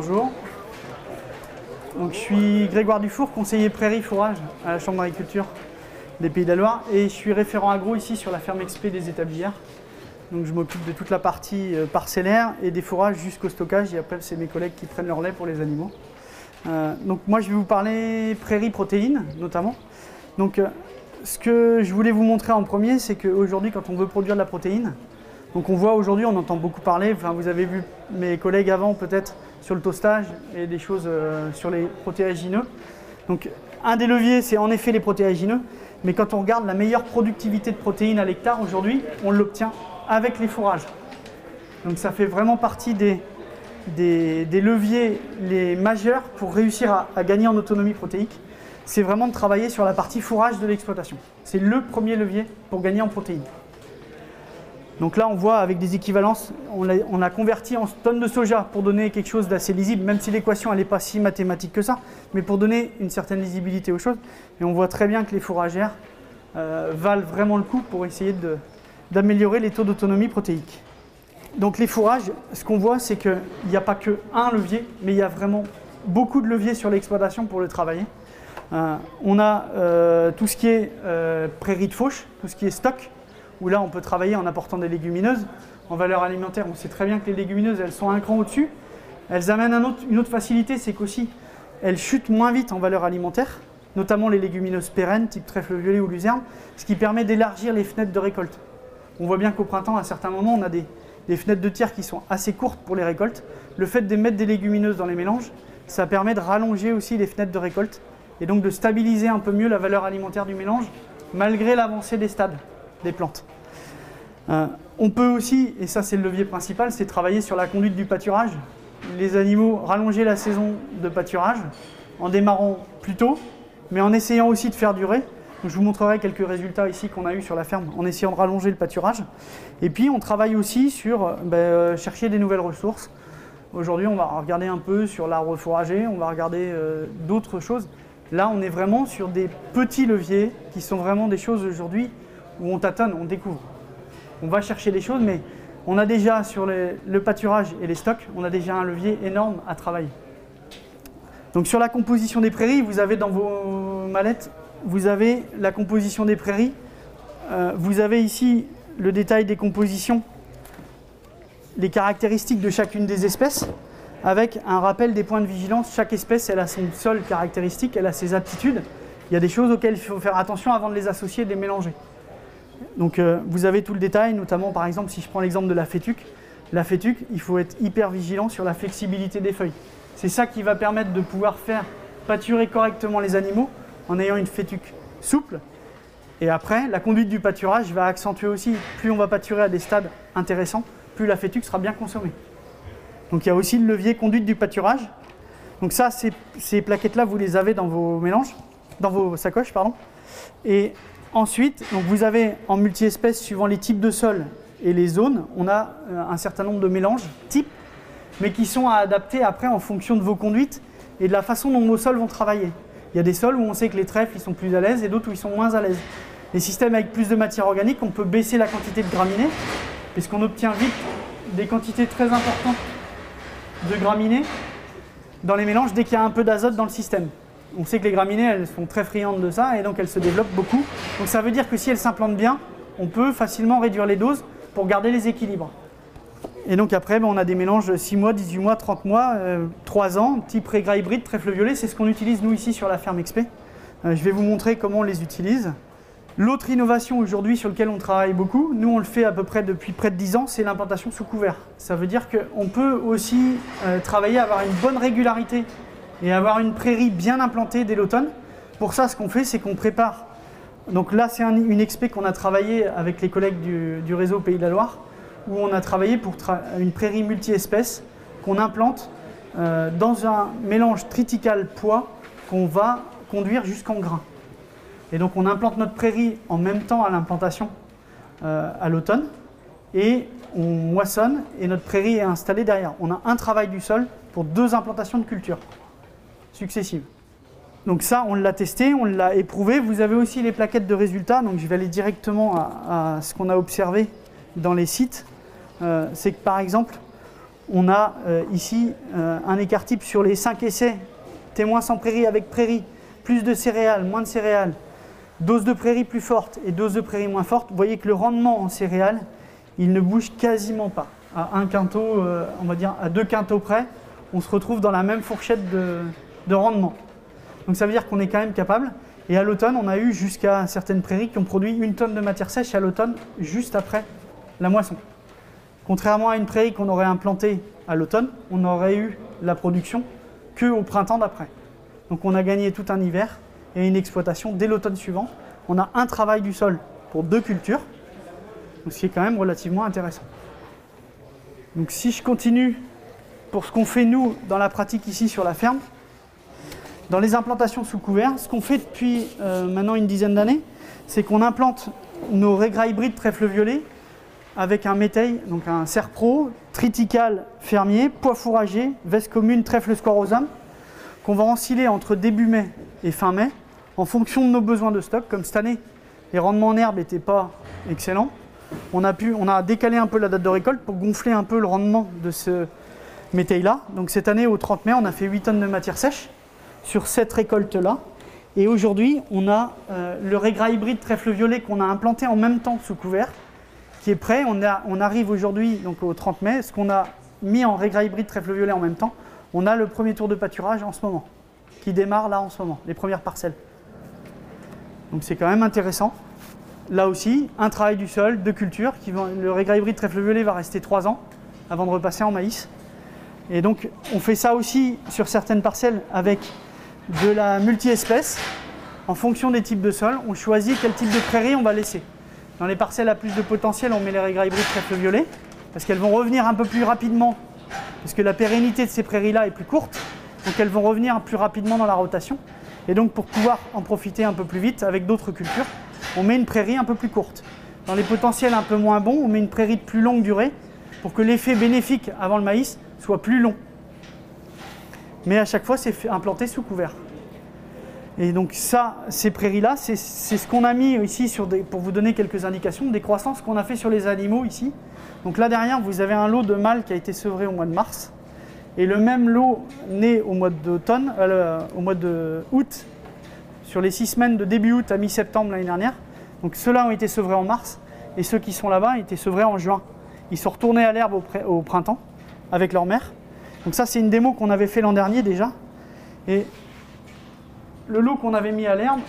bonjour. Donc, je suis Grégoire Dufour, conseiller prairie fourrage à la Chambre d'agriculture des Pays de la Loire et je suis référent agro ici sur la ferme XP des établières. Donc je m'occupe de toute la partie euh, parcellaire et des fourrages jusqu'au stockage et après c'est mes collègues qui prennent leur lait pour les animaux. Euh, donc moi je vais vous parler prairie protéines notamment. Donc euh, ce que je voulais vous montrer en premier c'est qu'aujourd'hui quand on veut produire de la protéine, donc on voit aujourd'hui, on entend beaucoup parler, enfin vous avez vu mes collègues avant peut-être sur le toastage et des choses sur les protéagineux. Donc un des leviers c'est en effet les protéagineux, mais quand on regarde la meilleure productivité de protéines à l'hectare aujourd'hui, on l'obtient avec les fourrages. Donc ça fait vraiment partie des, des, leviers les majeurs pour réussir à, à gagner en autonomie protéique. C'est vraiment de travailler sur la partie fourrage de l'exploitation. C'est le premier levier pour gagner en protéines. Donc là, on voit avec des équivalences, on a, converti en tonnes de soja pour donner quelque chose d'assez lisible, même si l'équation n'est pas si mathématique que ça, mais pour donner une certaine lisibilité aux choses. Et on voit très bien que les fourragères euh, valent vraiment le coup pour essayer d'améliorer les taux d'autonomie protéique. Donc les fourrages, ce qu'on voit, c'est qu'il n'y a pas que un levier, mais il y a vraiment beaucoup de leviers sur l'exploitation pour le travailler. Euh, on a euh, tout ce qui est prairie de fauche, tout ce qui est stock, où là on peut travailler en apportant des légumineuses. En valeur alimentaire, on sait très bien que les légumineuses, elles sont un cran au-dessus. Elles amènent une autre facilité, c'est qu'aussi, elles chutent moins vite en valeur alimentaire, notamment les légumineuses pérennes, type trèfle violet ou luzerne, ce qui permet d'élargir les fenêtres de récolte. On voit bien qu'au printemps, à certains moments, on a des, fenêtres de tir qui sont assez courtes pour les récoltes. Le fait de mettre des légumineuses dans les mélanges, ça permet de rallonger aussi les fenêtres de récolte et donc de stabiliser un peu mieux la valeur alimentaire du mélange, malgré l'avancée des stades des plantes. Euh, on peut aussi, et ça c'est le levier principal, c'est travailler sur la conduite du pâturage. Les animaux rallonger la saison de pâturage en démarrant plus tôt, mais en essayant aussi de faire durer. je vous montrerai quelques résultats ici qu'on a eu sur la ferme en essayant de rallonger le pâturage. Et puis on travaille aussi sur euh, ben, euh, chercher des nouvelles ressources. Aujourd'hui on va regarder un peu sur l'arbre fourragé, on va regarder d'autres choses. Là on est vraiment sur des petits leviers qui sont vraiment des choses aujourd'hui où on tâtonne, on découvre. On va chercher des choses, mais on a déjà sur le pâturage et les stocks, on a déjà un levier énorme à travailler. Donc sur la composition des prairies, vous avez dans vos mallettes, vous avez la composition des prairies. Euh, vous avez ici le détail des compositions, les caractéristiques de chacune des espèces, avec un rappel des points de vigilance. Chaque espèce, elle a son seul caractéristique, elle a ses aptitudes. Il y a des choses auxquelles il faut faire attention avant de les associer de les mélanger. Donc euh, vous avez tout le détail, notamment par exemple si je prends l'exemple de la fétuque. La fétuque, il faut être hyper vigilant sur la flexibilité des feuilles. C'est ça qui va permettre de pouvoir faire pâturer correctement les animaux en ayant une fétuque souple. Et après, la conduite du pâturage va accentuer aussi, plus on va pâturer à des stades intéressants, plus la fétuque sera bien consommée. Donc il y a aussi le levier conduite du pâturage. Donc ça, ces, plaquettes-là, vous les avez dans vos mélanges, dans vos sacoches, pardon. Et Ensuite, donc vous avez en multi-espèces, suivant les types de sol et les zones, on a euh, un certain nombre de mélanges types, mais qui sont à adapter après en fonction de vos conduites et de la façon dont vos sols vont travailler. Il y a des sols où on sait que les trèfles ils sont plus à l'aise et d'autres où ils sont moins à l'aise. Les systèmes avec plus de matière organique, on peut baisser la quantité de graminées, puisqu'on obtient vite des quantités très importantes de graminées dans les mélanges dès qu'il y a un peu d'azote dans le système on sait que les graminées, elles sont très friandes de ça et donc elles se développent beaucoup. Donc ça veut dire que si elles s'implantent bien, on peut facilement réduire les doses pour garder les équilibres. Et donc après, ben, on a des mélanges 6 mois, 18 mois, 30 mois, 3 euh, ans, type régras hybride, trèfle violet, c'est ce qu'on utilise nous ici sur la ferme XP. Euh, je vais vous montrer comment on les utilise. L'autre innovation aujourd'hui sur laquelle on travaille beaucoup, nous on le fait à peu près depuis près de 10 ans, c'est l'implantation sous couvert. Ça veut dire qu'on peut aussi euh, travailler à avoir une bonne régularité et avoir une prairie bien implantée dès l'automne. Pour ça, ce qu'on fait, c'est qu'on prépare. Donc là, c'est une expé qu'on a travaillé avec les collègues du, réseau Pays de la Loire, où on a travaillé pour une prairie multi-espèces qu'on implante euh, dans un mélange tritical poids qu'on va conduire jusqu'en grain. Et donc on implante notre prairie en même temps à l'implantation euh, à l'automne et on moissonne et notre prairie est installée derrière. On a un travail du sol pour deux implantations de culture Donc ça, on l'a testé, on l'a éprouvé. Vous avez aussi les plaquettes de résultats, donc je vais aller directement à, ce qu'on a observé dans les sites. Euh, c'est que par exemple, on a euh, ici euh, un écart type sur les 5 essais, témoins sans prairie avec prairie, plus de céréales, moins de céréales, dose de prairie plus forte et dose de prairie moins forte. Vous voyez que le rendement en céréales, il ne bouge quasiment pas. À un quinto, on va dire à deux quintaux près, on se retrouve dans la même fourchette de, de rendement. Donc ça veut dire qu'on est quand même capable. Et à l'automne, on a eu jusqu'à certaines prairies qui ont produit une tonne de matière sèche à l'automne, juste après la moisson. Contrairement à une prairie qu'on aurait implantée à l'automne, on aurait eu la production que au printemps d'après. Donc on a gagné tout un hiver et une exploitation dès l'automne suivant. On a un travail du sol pour deux cultures, ce qui est quand même relativement intéressant. Donc si je continue pour ce qu'on fait nous dans la pratique ici sur la ferme, dans les implantations sous couvert, ce qu'on fait depuis euh, maintenant une dizaine d'années, c'est qu'on implante nos régras hybrides trèfle violet avec un métail, donc un serpro, triticale fermier, poids fourragé, veste commune, trèfle squarosum, qu'on va ensiler entre début mai et fin mai, en fonction de nos besoins de stock. Comme cette année, les rendements en herbe n'étaient pas excellents. On a, pu, on a décalé un peu la date de récolte pour gonfler un peu le rendement de ce métail-là. Donc cette année, au 30 mai, on a fait 8 tonnes de matière sèche sur cette récolte-là. Et aujourd'hui, on a euh, le régras hybride trèfle violet qu'on a implanté en même temps sous couvert, qui est prêt. On, a, on arrive aujourd'hui, donc au 30 mai, ce qu'on a mis en régras hybride trèfle violet en même temps. On a le premier tour de pâturage en ce moment, qui démarre là en ce moment, les premières parcelles. Donc c'est quand même intéressant. Là aussi, un travail du sol, de culture. Qui va, le régras hybride trèfle violet va rester 3 ans avant de repasser en maïs. Et donc on fait ça aussi sur certaines parcelles avec de la multi-espèce. En fonction des types de sols, on choisit quel type de prairie on va laisser. Dans les parcelles à plus de potentiel, on met les régras hybrides trèfle violet, parce qu'elles vont revenir un peu plus rapidement, parce que la pérennité de ces prairies-là est plus courte, donc elles vont revenir plus rapidement dans la rotation. Et donc pour pouvoir en profiter un peu plus vite avec d'autres cultures, on met une prairie un peu plus courte. Dans les potentiels un peu moins bons, on met une prairie de plus longue durée, pour que l'effet bénéfique avant le maïs soit plus long mais à chaque fois c'est implanté sous couvert. Et donc ça, ces prairies-là, c'est ce qu'on a mis ici pour vous donner quelques indications des croissances qu'on a fait sur les animaux ici. Donc là derrière, vous avez un lot de mâles qui a été sevré au mois de mars, et le même lot né au mois d'automne, euh, au mois de sur les six semaines de début août à mi-septembre l'année dernière. Donc ceux-là ont été sevrés en mars, et ceux qui sont là-bas ont été sevrés en juin. Ils sont retournés à l'herbe au printemps avec leur mère. Donc ça, c'est une démo qu'on avait fait l'an dernier déjà. Et le lot qu'on avait mis à l'herbe,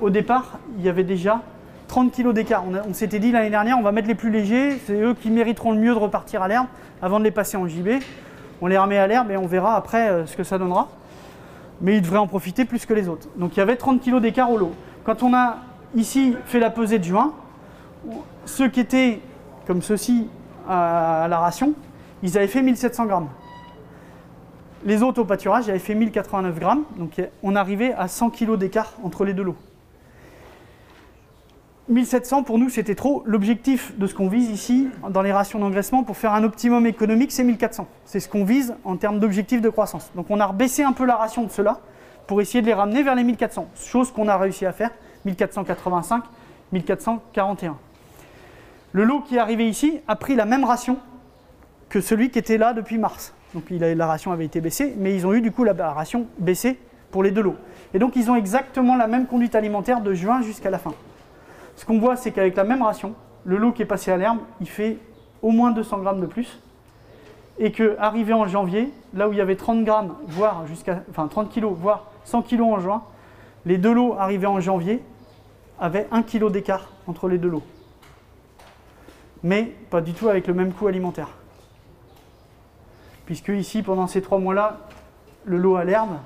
au départ, il y avait déjà 30 kg d'écart. On, s'était dit l'année dernière, on va mettre les plus légers, c'est eux qui mériteront le mieux de repartir à l'herbe avant de les passer en JB. On les remet à l'herbe et on verra après euh, ce que ça donnera. Mais ils devraient en profiter plus que les autres. Donc il y avait 30 kg d'écart au lot. Quand on a ici fait la pesée de juin, ceux qui étaient comme ceux-ci à la ration, ils avaient fait 1700 grammes. Les autres au pâturage avaient fait 1089 grammes, donc on arrivait à 100 kg d'écart entre les deux lots. 1700 pour nous c'était trop. L'objectif de ce qu'on vise ici dans les rations d'engraissement pour faire un optimum économique c'est 1400. C'est ce qu'on vise en termes d'objectif de croissance. Donc on a rebaissé un peu la ration de cela pour essayer de les ramener vers les 1400. Chose qu'on a réussi à faire, 1485, 1441. Le lot qui est arrivé ici a pris la même ration que celui qui était là depuis mars. Donc la ration avait été baissée, mais ils ont eu du coup la ration baissée pour les deux lots. Et donc ils ont exactement la même conduite alimentaire de juin jusqu'à la fin. Ce qu'on voit, c'est qu'avec la même ration, le lot qui est passé à l'herbe, il fait au moins 200 grammes de plus. Et qu'arrivé en janvier, là où il y avait 30 grammes, voire jusqu'à, enfin 30 kg, voire 100 kg en juin, les deux lots arrivés en janvier avaient 1 kg d'écart entre les deux lots. Mais pas du tout avec le même coût alimentaire puisque ici, pendant ces trois mois-là, le lot à l'herbe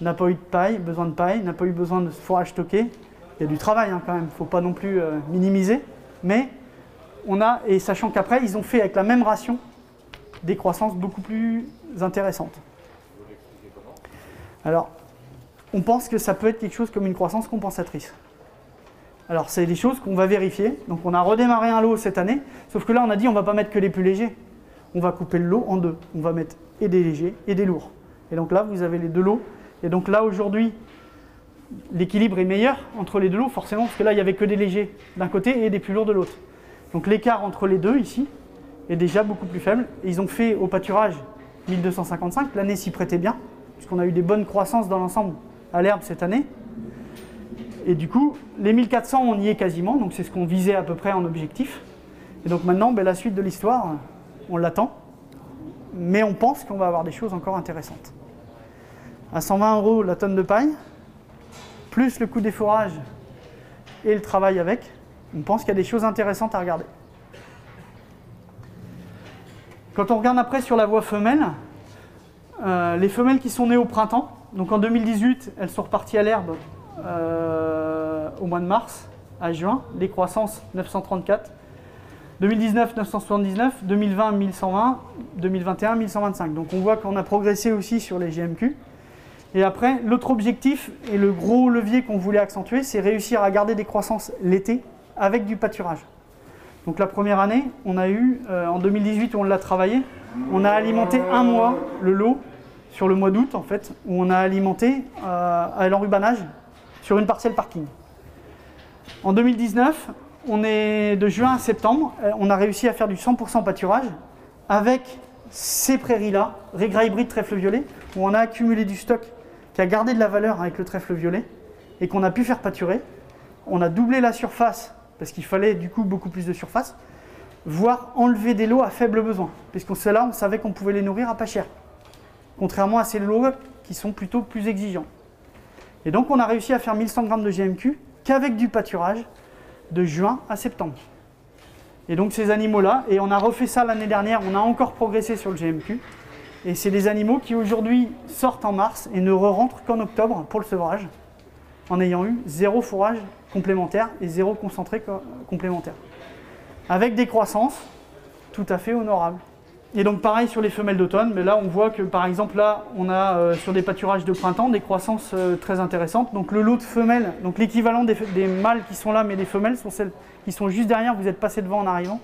n'a pas eu de paille, besoin de paille, n'a pas eu besoin de fourrage stocké. Il y a du travail hein, quand même, il ne faut pas non plus euh, minimiser. Mais on a, et sachant qu'après, ils ont fait avec la même ration des croissances beaucoup plus intéressantes. Alors, on pense que ça peut être quelque chose comme une croissance compensatrice. Alors, c'est des choses qu'on va vérifier. Donc, on a redémarré un lot cette année, sauf que là, on a dit on ne va pas mettre que les plus légers on va couper le lot en deux. On va mettre et des légers et des lourds. Et donc là, vous avez les deux lots. Et donc là, aujourd'hui, l'équilibre est meilleur entre les deux lots, forcément, parce que là, il n'y avait que des légers d'un côté et des plus lourds de l'autre. Donc l'écart entre les deux, ici, est déjà beaucoup plus faible. Ils ont fait au pâturage 1255, l'année s'y prêtait bien, puisqu'on a eu des bonnes croissances dans l'ensemble à l'herbe cette année. Et du coup, les 1400, on y est quasiment, donc c'est ce qu'on visait à peu près en objectif. Et donc maintenant, ben, la suite de l'histoire, on l'attend, mais on pense qu'on va avoir des choses encore intéressantes. À 120 euros la tonne de paille, plus le coût des fourrages et le travail avec, on pense qu'il y a des choses intéressantes à regarder. Quand on regarde après sur la voie femelle, euh, les femelles qui sont nées au printemps, donc en 2018, elles sont reparties à l'herbe euh, au mois de mars à juin, les croissances 934, 2019 979, 2020 1120, 2021 1125. Donc on voit qu'on a progressé aussi sur les GMQ. Et après, l'autre objectif et le gros levier qu'on voulait accentuer, c'est réussir à garder des croissances l'été avec du pâturage. Donc la première année, on a eu, euh, en 2018 on l'a travaillé, on a alimenté un mois le lot sur le mois d'août en fait, où on a alimenté euh, à l'enrubanage sur une parcelle parking. En 2019, on est de juin à septembre, euh, on a réussi à faire du 100% pâturage avec ces prairies-là, régras hybride trèfle violet, où on a accumulé du stock qui a gardé de la valeur avec le trèfle violet et qu'on a pu faire pâturer. On a doublé la surface parce qu'il fallait du coup beaucoup plus de surface, voire enlever des lots à faible besoin, puisqu'on là on savait qu'on pouvait les nourrir à pas cher, contrairement à ces lots qui sont plutôt plus exigeants. Et donc on a réussi à faire 1100 grammes de GMQ qu'avec du pâturage de juin à septembre. Et donc ces animaux-là, et on a refait ça l'année dernière, on a encore progressé sur le GMQ, et c'est des animaux qui aujourd'hui sortent en mars et ne re-rentrent qu'en octobre pour le sevrage, en ayant eu zéro fourrage complémentaire et zéro concentré complémentaire. Avec des croissances tout à fait honorables. Et donc pareil sur les femelles d'automne, mais là on voit que par exemple là on a euh, sur des pâturages de printemps des croissances euh, très intéressantes. Donc le lot de femelles, donc l'équivalent des, mâles qui sont là mais les femelles sont celles qui sont juste derrière, vous êtes passé devant en arrivant.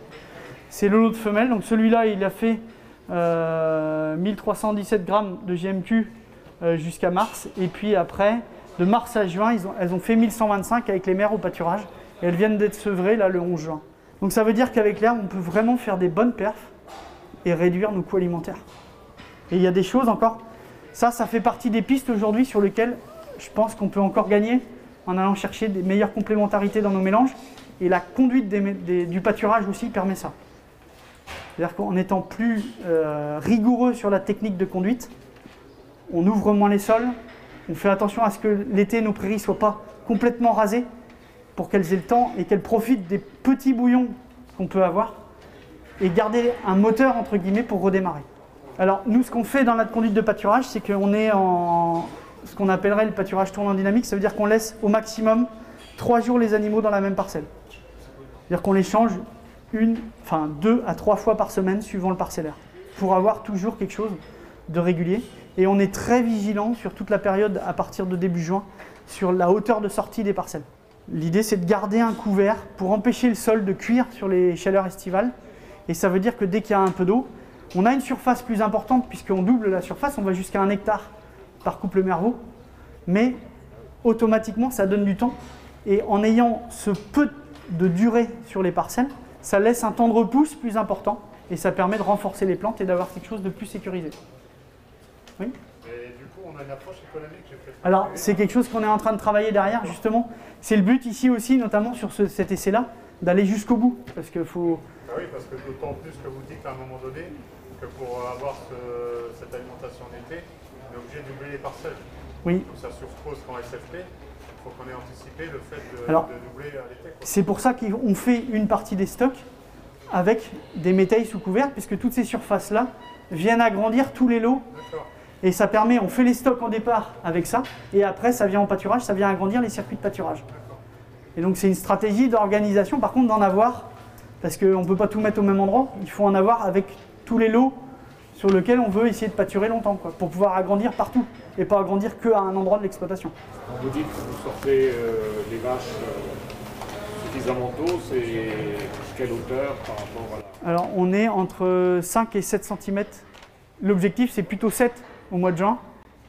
C'est le lot de femelles, donc celui-là il a fait 1317 euh, grammes de GMQ jusqu'à mars et puis après de mars à juin elles ont fait 1125 avec les mères au pâturage et elles viennent d'être sevrées là le 11 juin. Donc ça veut dire qu'avec l'herbe on peut vraiment faire des bonnes perfs et réduire nos coûts alimentaires. Et il y a des choses encore, ça, ça fait partie des pistes aujourd'hui sur lesquelles je pense qu'on peut encore gagner en allant chercher des meilleures complémentarités dans nos mélanges. Et la conduite du pâturage aussi permet ça. C'est-à-dire qu'en étant plus euh, rigoureux sur la technique de conduite, on ouvre moins les sols, on fait attention à ce que l'été nos prairies ne soient pas complètement rasées pour qu'elles aient le temps et qu'elles profitent des petits bouillons qu'on peut avoir et garder un moteur entre guillemets pour redémarrer. Alors nous ce qu'on fait dans la conduite de pâturage c'est qu'on est en ce qu'on appellerait le pâturage tournant dynamique, ça veut dire qu'on laisse au maximum trois jours les animaux dans la même parcelle. C'est-à-dire qu'on les change une, enfin deux à trois fois par semaine suivant le parcellaire pour avoir toujours quelque chose de régulier. Et on est très vigilant sur toute la période à partir de début juin sur la hauteur de sortie des parcelles. L'idée c'est de garder un couvert pour empêcher le sol de cuire sur les chaleurs estivales et ça veut dire que dès qu'il y a un peu d'eau, on a une surface plus importante puisqu'on double la surface, on va jusqu'à un hectare par couple mervaux, mais automatiquement ça donne du temps. Et en ayant ce peu de durée sur les parcelles, ça laisse un temps de repousse plus important et ça permet de renforcer les plantes et d'avoir quelque chose de plus sécurisé. Oui? Et du coup, on a une approche économique. Alors, c'est quelque chose qu'on est en train de travailler derrière, justement. C'est le but ici aussi, notamment sur cet essai-là, d'aller jusqu'au bout. Parce qu'il faut, oui, parce que d'autant plus que vous dites à un moment donné que pour avoir cette alimentation en été, on est obligé de doubler les parcelles. Oui. Donc ça surpose qu'en SFP, il faut qu'on ait anticipé le fait de, doubler à l'été. C'est pour ça qu'on fait une partie des stocks avec des métailles sous couvert, puisque toutes ces surfaces-là viennent agrandir tous les lots. Et ça permet, on fait les stocks en départ avec ça, et après ça vient en pâturage, ça vient agrandir les circuits de pâturage. Et donc c'est une stratégie d'organisation, par contre d'en avoir parce qu'on ne peut pas tout mettre au même endroit. Il faut en avoir avec tous les lots sur lesquels on veut essayer de pâturer longtemps, quoi, pour pouvoir agrandir partout et pas agrandir qu'à un endroit de l'exploitation. Quand vous dites que vous sortez euh, les vaches euh, suffisamment tôt, c'est quelle hauteur par rapport à la... Alors on est entre 5 et 7 cm. L'objectif c'est plutôt 7 au mois de juin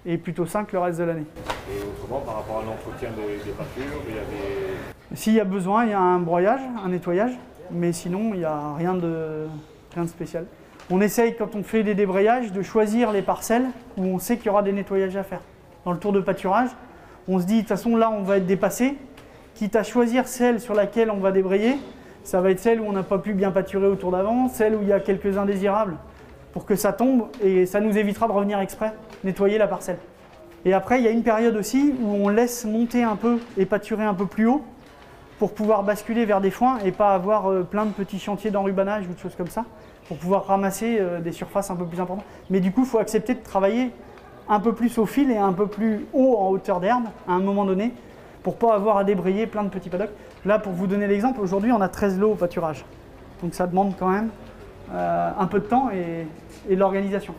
et plutôt 5 le reste de l'année. Et autrement, par rapport à l'entretien des, des pâtures, il y a des... S'il y a besoin, il y a un broyage, un nettoyage mais sinon, il n'y a rien de, rien de spécial. On essaye, quand on fait des débrayages, de choisir les parcelles où on sait qu'il y aura des nettoyages à faire. Dans le tour de pâturage, on se dit, de toute façon, là, on va être dépassé. Quitte à choisir celle sur laquelle on va débrayer, ça va être celle où on n'a pas pu bien pâturer au tour d'avant, celle où il y a quelques indésirables, pour que ça tombe, et ça nous évitera de revenir exprès, nettoyer la parcelle. Et après, il y a une période aussi où on laisse monter un peu et pâturer un peu plus haut, pour pouvoir basculer vers des foins et pas avoir euh, plein de petits chantiers d'enrubanage ou de choses comme ça, pour pouvoir ramasser euh, des surfaces un peu plus importantes. Mais du coup, il faut accepter de travailler un peu plus au fil et un peu plus haut en hauteur d'herbe à un moment donné, pour pas avoir à débrayer plein de petits paddocks. Là, pour vous donner l'exemple, aujourd'hui, on a 13 lots au pâturage. Donc ça demande quand même euh, un peu de temps et, et l'organisation.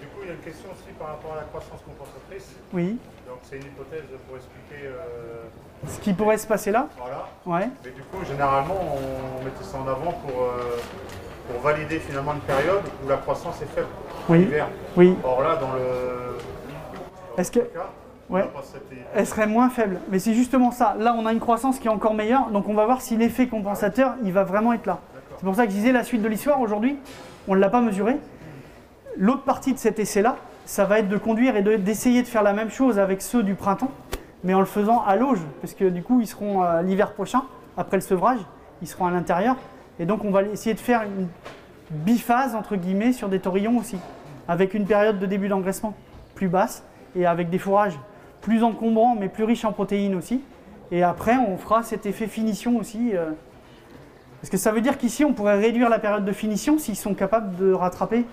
Du coup, il y a une question aussi par rapport à la croissance compensatrice. Oui. Donc, c'est une hypothèse pour expliquer. euh, Ce qui pourrait se passer là, voilà. ouais. Mais du coup, généralement, on mettait ça en avant pour, euh, pour valider finalement une période où la croissance est faible. Oui. Oui. Or là, dans le. Est-ce que- cas, Ouais. elle serait moins faible. Mais c'est justement ça. Là, on a une croissance qui est encore meilleure, donc on va voir si l'effet compensateur, il va vraiment être là. C'est pour ça que je disais la suite de l'histoire aujourd'hui, on ne l'a pas mesuré. L'autre partie de cet essai-là, ça va être de conduire et de- d'essayer de faire la même chose avec ceux du printemps, mais en le faisant à l'auge, parce que du coup, ils seront euh, l'hiver prochain, après le sevrage, ils seront à l'intérieur. Et donc, on va essayer de faire une biphase, entre guillemets, sur des taurillons aussi, avec une période de début d'engraissement plus basse et avec des fourrages plus encombrants, mais plus riches en protéines aussi. Et après, on fera cet effet finition aussi. euh, parce que ça veut dire qu'ici, on pourrait réduire la période de finition s'ils sont capables de rattraper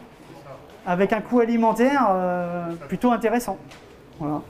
avec un coût alimentaire euh, plutôt intéressant? Voilà.